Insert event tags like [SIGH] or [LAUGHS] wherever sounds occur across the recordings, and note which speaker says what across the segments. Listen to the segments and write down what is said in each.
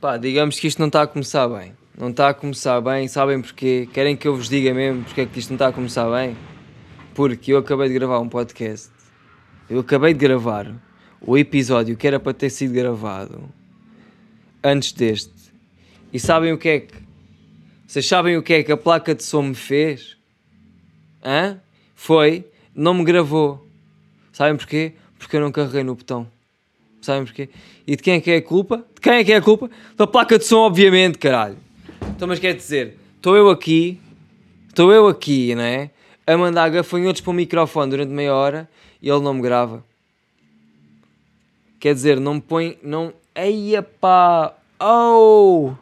Speaker 1: Pá, digamos que isto não está a começar bem. Não está a começar bem, sabem porquê? Querem que eu vos diga mesmo porque é que isto não está a começar bem? Porque eu acabei de gravar um podcast. Eu acabei de gravar o episódio que era para ter sido gravado antes deste. E sabem o que é que. Vocês sabem o que é que a placa de som me fez? Hã? Foi, não me gravou. Sabem porquê? Porque eu não carreguei no botão. Sabem porquê? E de quem é que é a culpa? De quem é que é a culpa? Da placa de som, obviamente, caralho. Então, mas quer dizer, estou eu aqui, estou eu aqui, não é? A mandar gafanhotos para o microfone durante meia hora e ele não me grava. Quer dizer, não me põe. Não. Eia pá! Oh!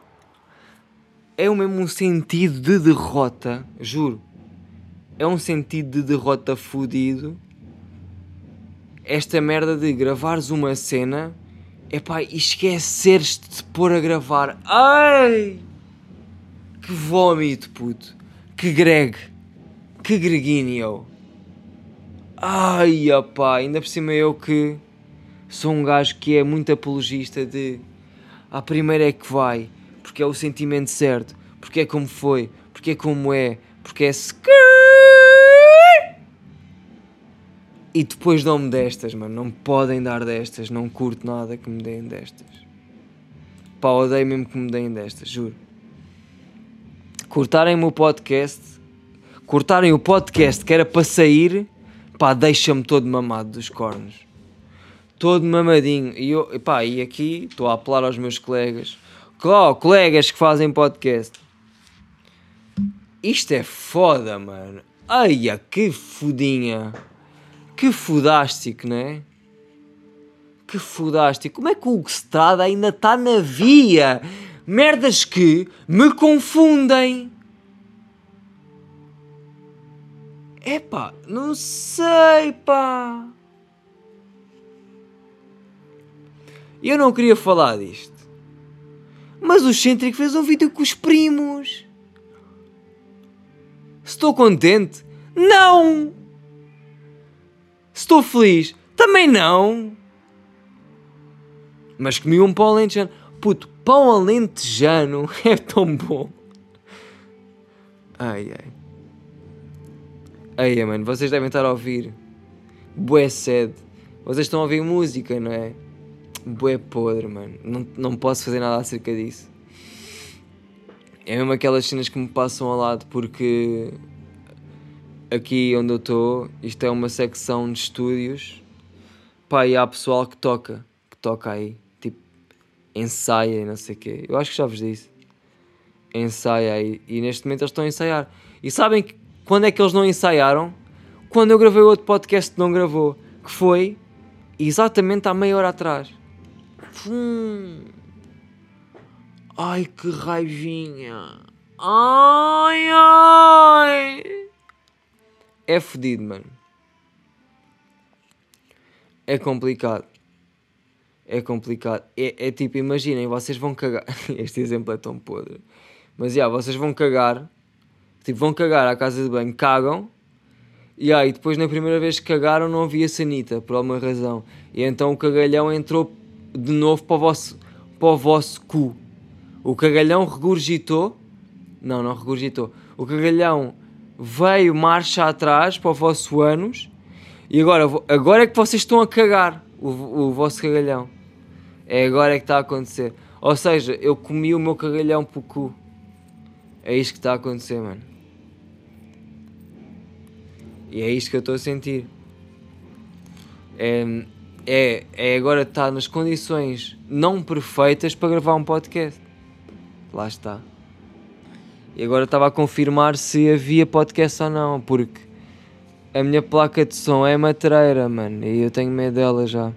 Speaker 1: É o mesmo um sentido de derrota, juro. É um sentido de derrota fudido esta merda de gravares uma cena epá, e esqueceres de te pôr a gravar. Ai! Que vómito, puto. Que greg. Que greguinho. Ai, opá, ainda por cima eu que sou um gajo que é muito apologista de a primeira é que vai, porque é o sentimento certo, porque é como foi, porque é como é, porque é E depois dão-me destas, mano. Não me podem dar destas. Não curto nada que me deem destas. Pá, odeio mesmo que me deem destas, juro. Cortarem-me o podcast. Cortarem o podcast que era para sair. Pá, deixa-me todo mamado dos cornos. Todo mamadinho. E, eu, pá, e aqui estou a apelar aos meus colegas. Oh, colegas que fazem podcast. Isto é foda, mano. Ai, que fodinha. Que fodástico, não é? Que fodástico. Como é que o Hugo Strada ainda está na via? Merdas que me confundem. Epá, não sei, pá. Eu não queria falar disto. Mas o Centric fez um vídeo com os primos. Estou contente? Não! Estou feliz? Também não. Mas comi um pão alentejano. Puto, pão alentejano [LAUGHS] é tão bom. Ai, ai. Ai, mano, vocês devem estar a ouvir. Bué sede. Vocês estão a ouvir música, não é? Bué podre, mano. Não, não posso fazer nada acerca disso. É mesmo aquelas cenas que me passam ao lado porque aqui onde eu estou, isto é uma secção de estúdios, pá, e há pessoal que toca, que toca aí, tipo, ensaia e não sei o quê. Eu acho que já vos disse. Ensaia aí, e neste momento eles estão a ensaiar. E sabem que, quando é que eles não ensaiaram? Quando eu gravei outro podcast que não gravou, que foi exatamente há meia hora atrás. Hum. Ai que raivinha! Ai ai! É fodido, mano. É complicado. É complicado. É, é tipo, imaginem, vocês vão cagar. [LAUGHS] Este exemplo é tão podre. Mas já, yeah, vocês vão cagar. Tipo, vão cagar à casa de banho, cagam. E aí, depois na primeira vez que cagaram não havia sanita, por alguma razão. E então o cagalhão entrou de novo para o vosso, para o vosso cu. O cagalhão regurgitou. Não, não regurgitou. O cagalhão veio marcha atrás para o vosso ânus e agora, agora é que vocês estão a cagar o, o vosso cagalhão. É agora é que está a acontecer. Ou seja, eu comi o meu cagalhão para o cu. É isto que está a acontecer, mano. E é isto que eu estou a sentir. É, é, é agora estar nas condições não perfeitas para gravar um podcast. Lá está. E agora estava a confirmar se havia podcast ou não, porque a minha placa de som é matreira, mano, e eu tenho medo dela já.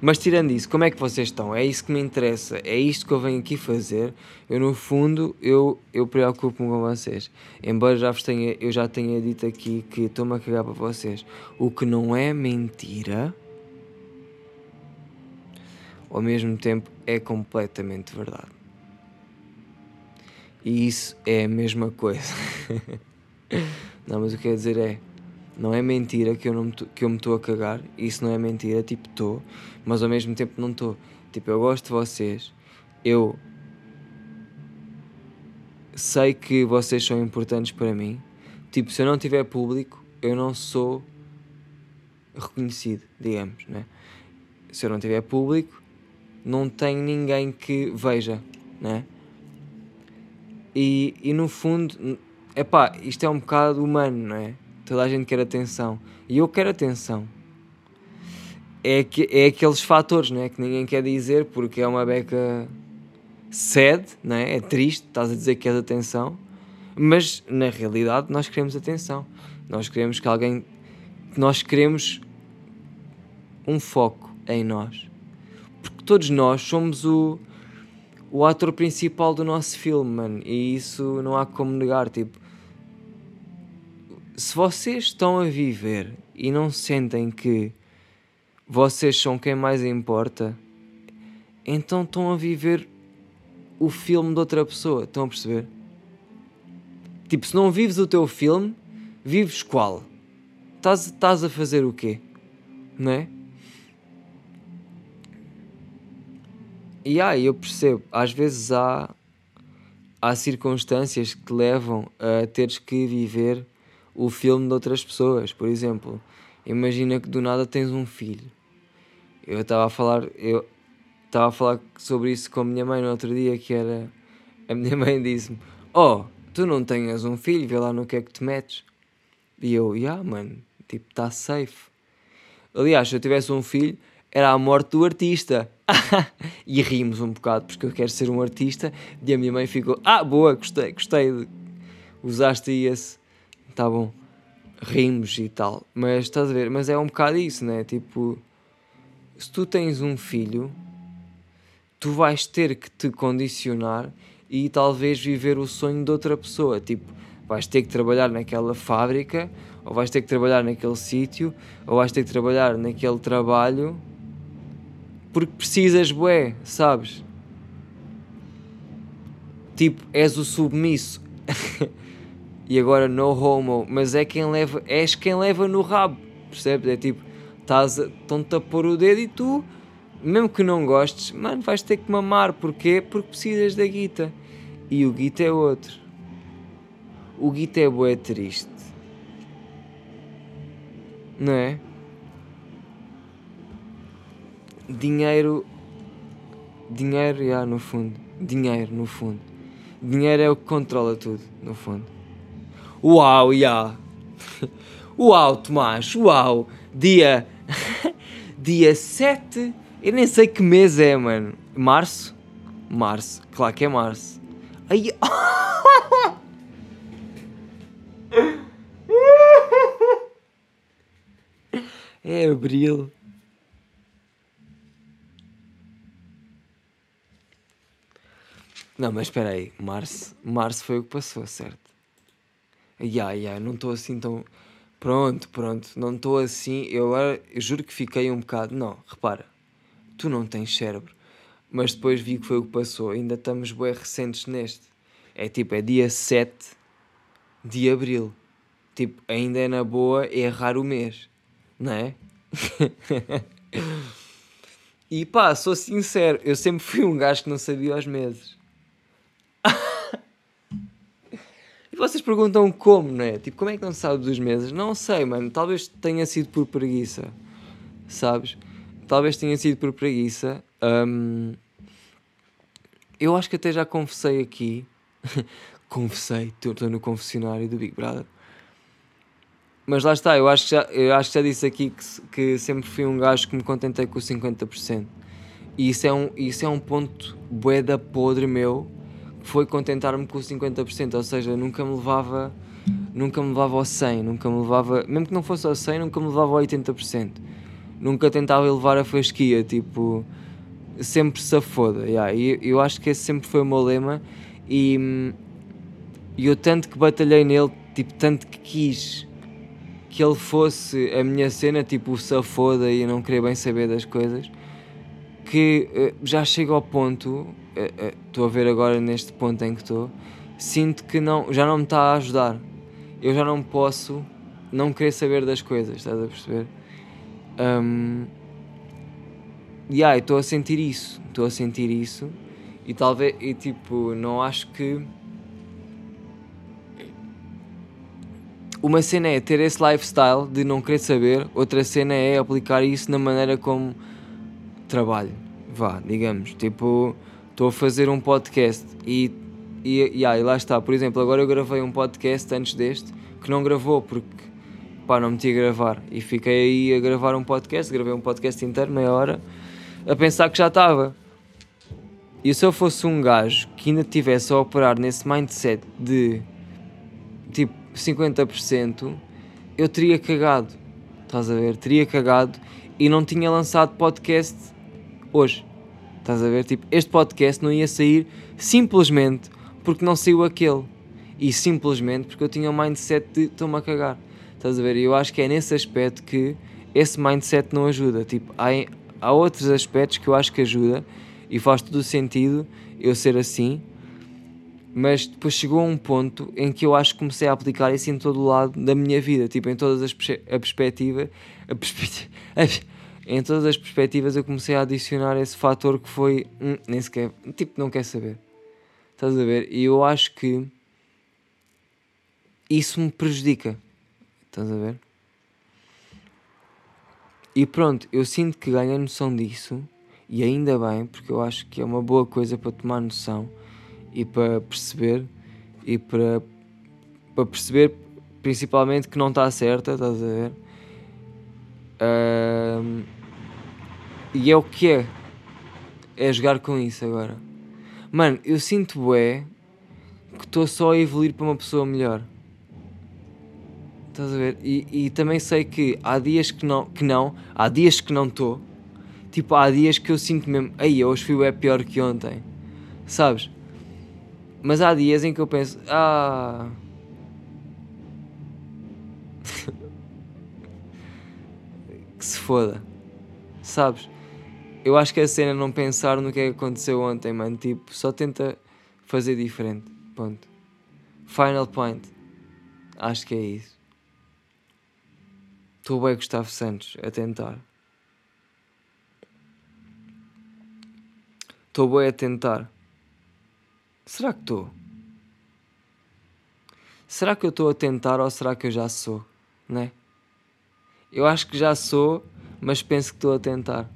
Speaker 1: Mas tirando isso, como é que vocês estão? É isso que me interessa, é isto que eu venho aqui fazer. Eu no fundo, eu, eu preocupo-me com vocês. Embora já vos tenha, eu já tenha dito aqui que estou-me a cagar para vocês. O que não é mentira, ao mesmo tempo é completamente verdade. E isso é a mesma coisa. [LAUGHS] não, mas o que quer dizer é. Não é mentira que eu, não me, que eu me estou a cagar. Isso não é mentira, tipo estou. Mas ao mesmo tempo não estou. Tipo, eu gosto de vocês. Eu sei que vocês são importantes para mim. Tipo, se eu não tiver público, eu não sou reconhecido, digamos, né? Se eu não tiver público, não tenho ninguém que veja, né? E, e no fundo, é pá, isto é um bocado humano, não é? Toda a gente quer atenção. E eu quero atenção. É, que, é aqueles fatores, não é? Que ninguém quer dizer porque é uma beca sad, não é? É triste, estás a dizer que queres atenção. Mas na realidade nós queremos atenção. Nós queremos que alguém. Nós queremos um foco em nós. Porque todos nós somos o, o ator principal do nosso filme, mano. E isso não há como negar. Tipo, se vocês estão a viver e não sentem que vocês são quem mais importa, então estão a viver o filme de outra pessoa. Estão a perceber? Tipo, se não vives o teu filme, vives qual? Estás a fazer o quê? Não é? E aí eu percebo, às vezes há, há circunstâncias que te levam a teres que viver o filme de outras pessoas. Por exemplo, imagina que do nada tens um filho. Eu estava a falar, eu estava a falar sobre isso com a minha mãe no outro dia, que era a minha mãe disse-me: "Oh, tu não tenhas um filho, vê lá no que é que te metes". E eu, yeah, mano, tipo, está safe. Aliás, se eu tivesse um filho, era a morte do artista. [LAUGHS] e rimos um bocado, porque eu quero ser um artista. E a minha mãe ficou, ah, boa, gostei, gostei. De... Usaste esse tá bom, rimos e tal, mas estás a ver, mas é um bocado isso, né? Tipo, se tu tens um filho, tu vais ter que te condicionar e talvez viver o sonho de outra pessoa, tipo, vais ter que trabalhar naquela fábrica, ou vais ter que trabalhar naquele sítio, ou vais ter que trabalhar naquele trabalho, porque precisas, bué, sabes? Tipo, és o submisso. [LAUGHS] e agora no homo, mas é quem leva, és quem leva no rabo, percebes? É tipo, estão-te a pôr o dedo e tu, mesmo que não gostes, mano, vais ter que mamar, porquê? Porque precisas da guita. E o guita é outro. O guita é bué triste. Não é? Dinheiro. Dinheiro, já, no fundo. Dinheiro, no fundo. Dinheiro é o que controla tudo, no fundo. Uau, já. [LAUGHS] Uau, Tomás, uau. Dia. [LAUGHS] Dia 7. Eu nem sei que mês é, mano. Março? Março. Claro que é março. Ai. [LAUGHS] É abril. Não, mas espera aí. Março, março foi o que passou, certo? Ya, ya, não estou assim tão. Pronto, pronto, não estou assim. Eu eu juro que fiquei um bocado. Não, repara, tu não tens cérebro. Mas depois vi que foi o que passou. Ainda estamos bem recentes neste. É tipo, é dia 7 de abril. Tipo, ainda é na boa errar o mês. Não é? [LAUGHS] e pá, sou sincero, eu sempre fui um gajo que não sabia os meses. Vocês perguntam como, não é? Tipo, como é que não sabe dos meses? Não sei, mano. Talvez tenha sido por preguiça. Sabes? Talvez tenha sido por preguiça. Um, eu acho que até já confessei aqui. [LAUGHS] confessei, estou no confessionário do Big Brother. Mas lá está, eu acho que já, eu acho que já disse aqui que, que sempre fui um gajo que me contentei com o 50%. E isso é um, isso é um ponto bué da podre meu foi contentar-me com o 50%, ou seja, nunca me levava nunca me levava ao 100, nunca me levava, mesmo que não fosse ao 100, nunca me levava ao 80%. Nunca tentava elevar a fasquia, tipo, sempre se foda. Yeah. E eu acho que esse sempre foi o meu lema e, e eu tanto que batalhei nele, tipo, tanto que quis que ele fosse a minha cena, tipo, o safoda e não queria bem saber das coisas, que uh, já chego ao ponto, estou uh, uh, a ver agora neste ponto em que estou, sinto que não, já não me está a ajudar. Eu já não posso não querer saber das coisas, estás a perceber? Um, yeah, estou a sentir isso, estou a sentir isso e talvez, e tipo, não acho que uma cena é ter esse lifestyle de não querer saber, outra cena é aplicar isso na maneira como trabalho. Vá, digamos, tipo, estou a fazer um podcast e, e, e lá está. Por exemplo, agora eu gravei um podcast antes deste que não gravou porque pá, não meti a gravar e fiquei aí a gravar um podcast. Gravei um podcast inteiro, meia hora, a pensar que já estava. E se eu fosse um gajo que ainda estivesse a operar nesse mindset de tipo 50%, eu teria cagado. Estás a ver? Teria cagado e não tinha lançado podcast hoje. Estás a ver? Tipo, este podcast não ia sair simplesmente porque não saiu aquele. E simplesmente porque eu tinha um mindset de estou-me a cagar. Estás a ver? E eu acho que é nesse aspecto que esse mindset não ajuda. Tipo, há, há outros aspectos que eu acho que ajuda e faz todo o sentido eu ser assim mas depois chegou a um ponto em que eu acho que comecei a aplicar isso em todo o lado da minha vida, tipo, em todas as a perspectiva, a perspectiva [LAUGHS] em todas as perspectivas eu comecei a adicionar esse fator que foi, hum, nem sequer, tipo, não quer saber. Estás a ver? E eu acho que isso me prejudica. Estás a ver? E pronto, eu sinto que ganhei noção disso, e ainda bem, porque eu acho que é uma boa coisa para tomar noção e para perceber e para, para perceber principalmente que não está certa, estás a ver? E é o que é. É jogar com isso agora. Mano, eu sinto bué que estou só a evoluir para uma pessoa melhor. Estás a ver? E, e também sei que há dias que não, que não há dias que não estou. Tipo, há dias que eu sinto mesmo, aí hoje fui é pior que ontem. Sabes? Mas há dias em que eu penso, ah. Se foda. Sabes? Eu acho que a cena é não pensar no que é que aconteceu ontem, mano. Tipo, só tenta fazer diferente. Ponto. Final point. Acho que é isso. Estou bem Gustavo Santos a tentar. Estou bem a tentar. Será que estou? Será que eu estou a tentar ou será que eu já sou? Né? Eu acho que já sou, mas penso que estou a tentar.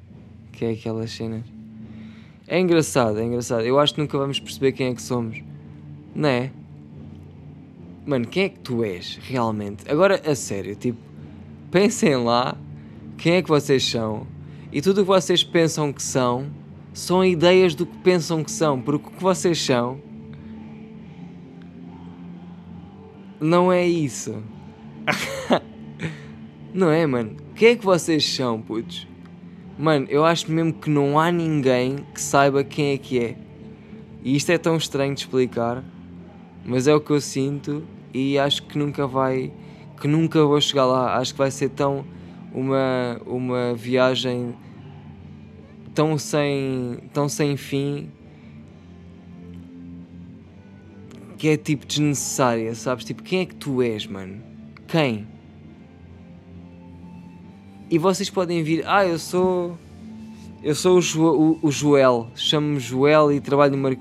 Speaker 1: Que é aquelas cenas. É engraçado, é engraçado. Eu acho que nunca vamos perceber quem é que somos. Não é? Mano, quem é que tu és realmente? Agora, a sério, tipo, pensem lá quem é que vocês são e tudo o que vocês pensam que são são ideias do que pensam que são, porque o que vocês são não é isso. [LAUGHS] não é, mano? Quem é que vocês são, putos? Mano, eu acho mesmo que não há ninguém que saiba quem é que é. E isto é tão estranho de explicar, mas é o que eu sinto e acho que nunca vai, que nunca vou chegar lá. Acho que vai ser tão uma uma viagem tão sem, tão sem fim que é tipo desnecessária, sabes? Tipo, quem é que tu és, mano? Quem? E vocês podem vir, ah, eu sou. Eu sou o, jo, o, o Joel, chamo-me Joel e trabalho numa,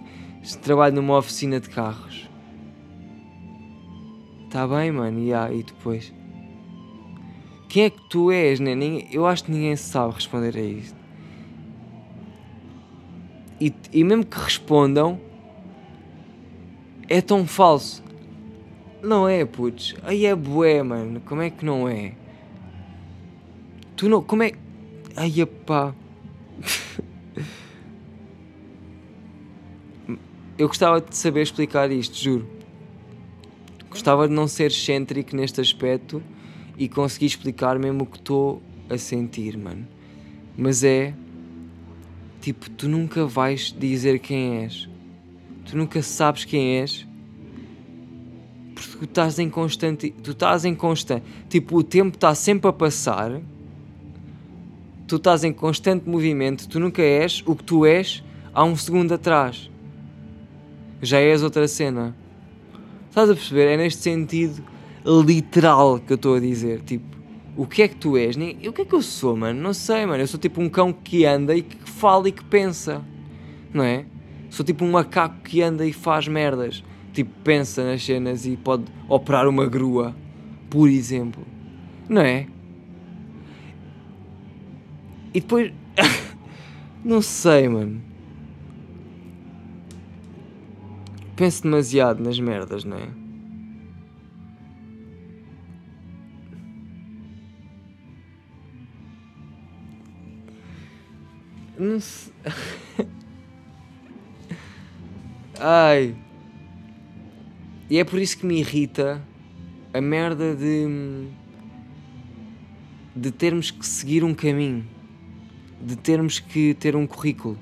Speaker 1: trabalho numa oficina de carros. Tá bem, mano, e, ah, e depois? Quem é que tu és, né? Eu acho que ninguém sabe responder a isto e, e mesmo que respondam, é tão falso. Não é, putz. Aí é bué, mano. Como é que não é? Tu não. Como é. Ai, pá. Eu gostava de saber explicar isto, juro. Gostava de não ser excêntrico neste aspecto e conseguir explicar mesmo o que estou a sentir, mano. Mas é Tipo, tu nunca vais dizer quem és. Tu nunca sabes quem és. Porque tu estás em constante. Tu estás em constante. Tipo, o tempo está sempre a passar. Tu estás em constante movimento. Tu nunca és o que tu és há um segundo atrás. Já és outra cena. Estás a perceber? É neste sentido literal que eu estou a dizer. Tipo, o que é que tu és? Nem, o que é que eu sou, mano? Não sei, mano. Eu sou tipo um cão que anda e que fala e que pensa. Não é? Sou tipo um macaco que anda e faz merdas. Tipo, pensa nas cenas e pode operar uma grua, por exemplo. Não é? E depois. [LAUGHS] não sei, mano. Penso demasiado nas merdas, não é? Não sei. [LAUGHS] Ai. E é por isso que me irrita a merda de. de termos que seguir um caminho. De termos que ter um currículo.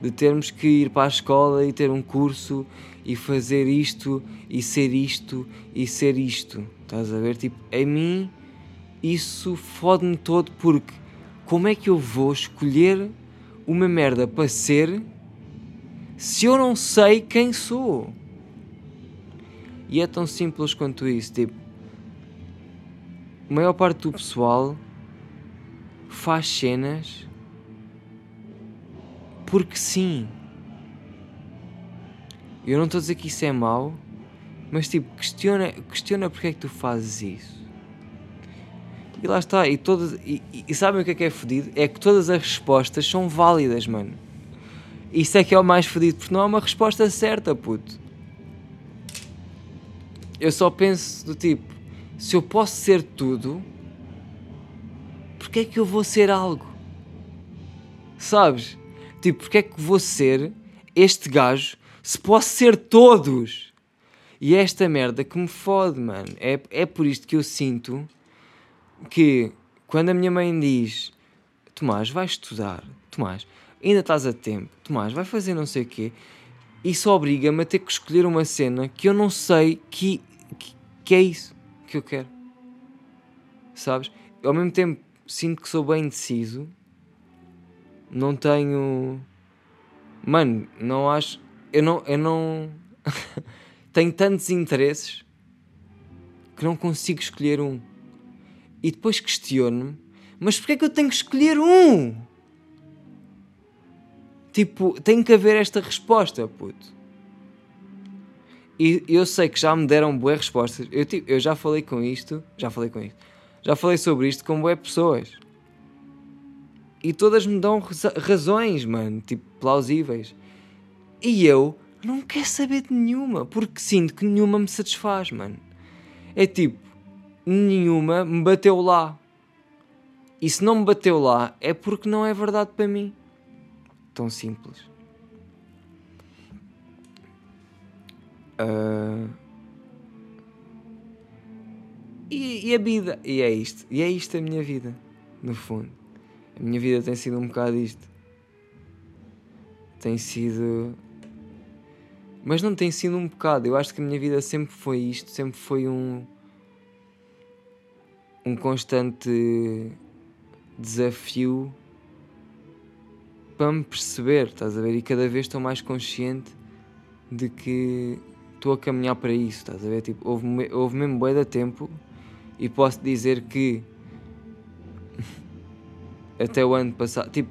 Speaker 1: De termos que ir para a escola e ter um curso e fazer isto e ser isto e ser isto. Estás a ver? Tipo, a mim isso fode-me todo porque como é que eu vou escolher uma merda para ser se eu não sei quem sou? E é tão simples quanto isso. Tipo, a maior parte do pessoal faz cenas porque sim. Eu não estou a dizer que isso é mau, mas tipo, questiona, questiona porque é que tu fazes isso. E lá está, e, todas, e, e sabem o que é que é fodido? É que todas as respostas são válidas, mano. Isso é que é o mais fodido, porque não há uma resposta certa, puto. Eu só penso do tipo, se eu posso ser tudo, porque é que eu vou ser algo? Sabes? Tipo, porque é que vou ser este gajo se posso ser todos? E é esta merda que me fode, mano. É, é por isto que eu sinto que quando a minha mãe diz Tomás, vai estudar, Tomás, ainda estás a tempo, Tomás, vai fazer não sei o quê, isso obriga-me a ter que escolher uma cena que eu não sei que, que, que é isso que eu quero. Sabes? Ao mesmo tempo sinto que sou bem deciso, não tenho. Mano, não acho. Eu não. Eu não. [LAUGHS] tenho tantos interesses que não consigo escolher um e depois questiono-me: mas porquê é que eu tenho que escolher um? Tipo, tem que haver esta resposta, puto. E eu sei que já me deram boas respostas. Eu, tipo, eu já falei com isto, já falei com isto, já falei sobre isto com boas pessoas. E todas me dão razões, mano, tipo, plausíveis. E eu não quero saber de nenhuma, porque sinto que nenhuma me satisfaz, mano. É tipo, nenhuma me bateu lá. E se não me bateu lá, é porque não é verdade para mim. Tão simples. Uh... E, e, a vida. E é isto. E é isto a minha vida. No fundo. A minha vida tem sido um bocado isto. Tem sido. Mas não tem sido um bocado. Eu acho que a minha vida sempre foi isto. Sempre foi um um constante desafio para me perceber, estás a ver? E cada vez estou mais consciente de que estou a caminhar para isso, estás a ver? Tipo, houve, houve mesmo bué de tempo e posso dizer que até o ano passado, tipo,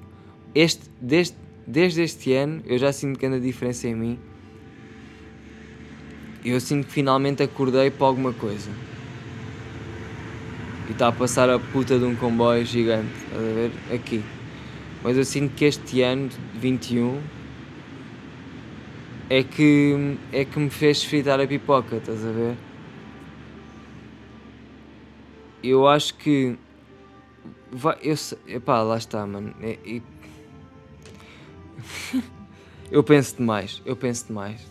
Speaker 1: este, desde, desde este ano eu já sinto grande diferença em mim. Eu sinto que finalmente acordei para alguma coisa e está a passar a puta de um comboio gigante, estás a ver? Aqui. Mas eu sinto que este ano, 21, é que, é que me fez fritar a pipoca, estás a ver? Eu acho que. Vai, eu epá, lá está, mano. É, é... [LAUGHS] eu penso demais, eu penso demais.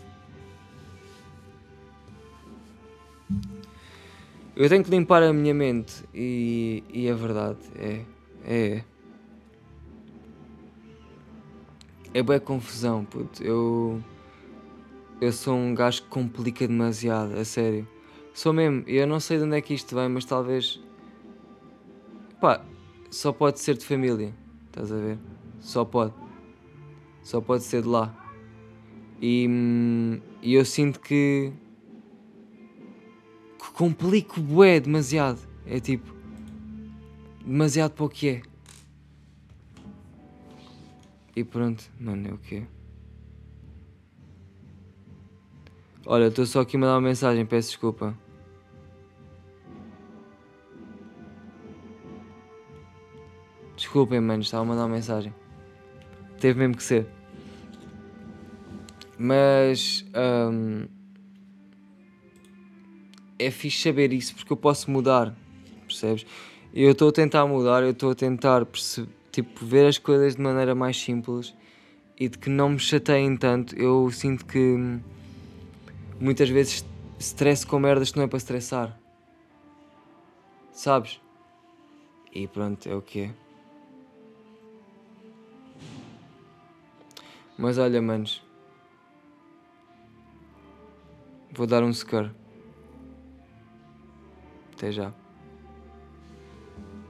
Speaker 1: Eu tenho que limpar a minha mente e, e é verdade, é. É. É boa confusão, puto. Eu. Eu sou um gajo que complica demasiado, a sério. Sou mesmo, eu não sei de onde é que isto vem, mas talvez. Pá, só pode ser de família, estás a ver? Só pode. Só pode ser de lá. E, hum, e eu sinto que complico bué demasiado. É tipo. demasiado para o que é. E pronto, mano, é o que é. Olha, estou só aqui a mandar uma mensagem, peço desculpa. Desculpem, mano, estava a mandar uma mensagem. Teve mesmo que ser. Mas. hum, é fixe saber isso porque eu posso mudar, percebes? Eu estou a tentar mudar, eu estou a tentar tipo, ver as coisas de maneira mais simples e de que não me chateiem tanto. Eu sinto que hum, muitas vezes stress com merdas que não é para estressar, sabes? E pronto, é o que é. Mas olha, manos, vou dar um scare. Até já.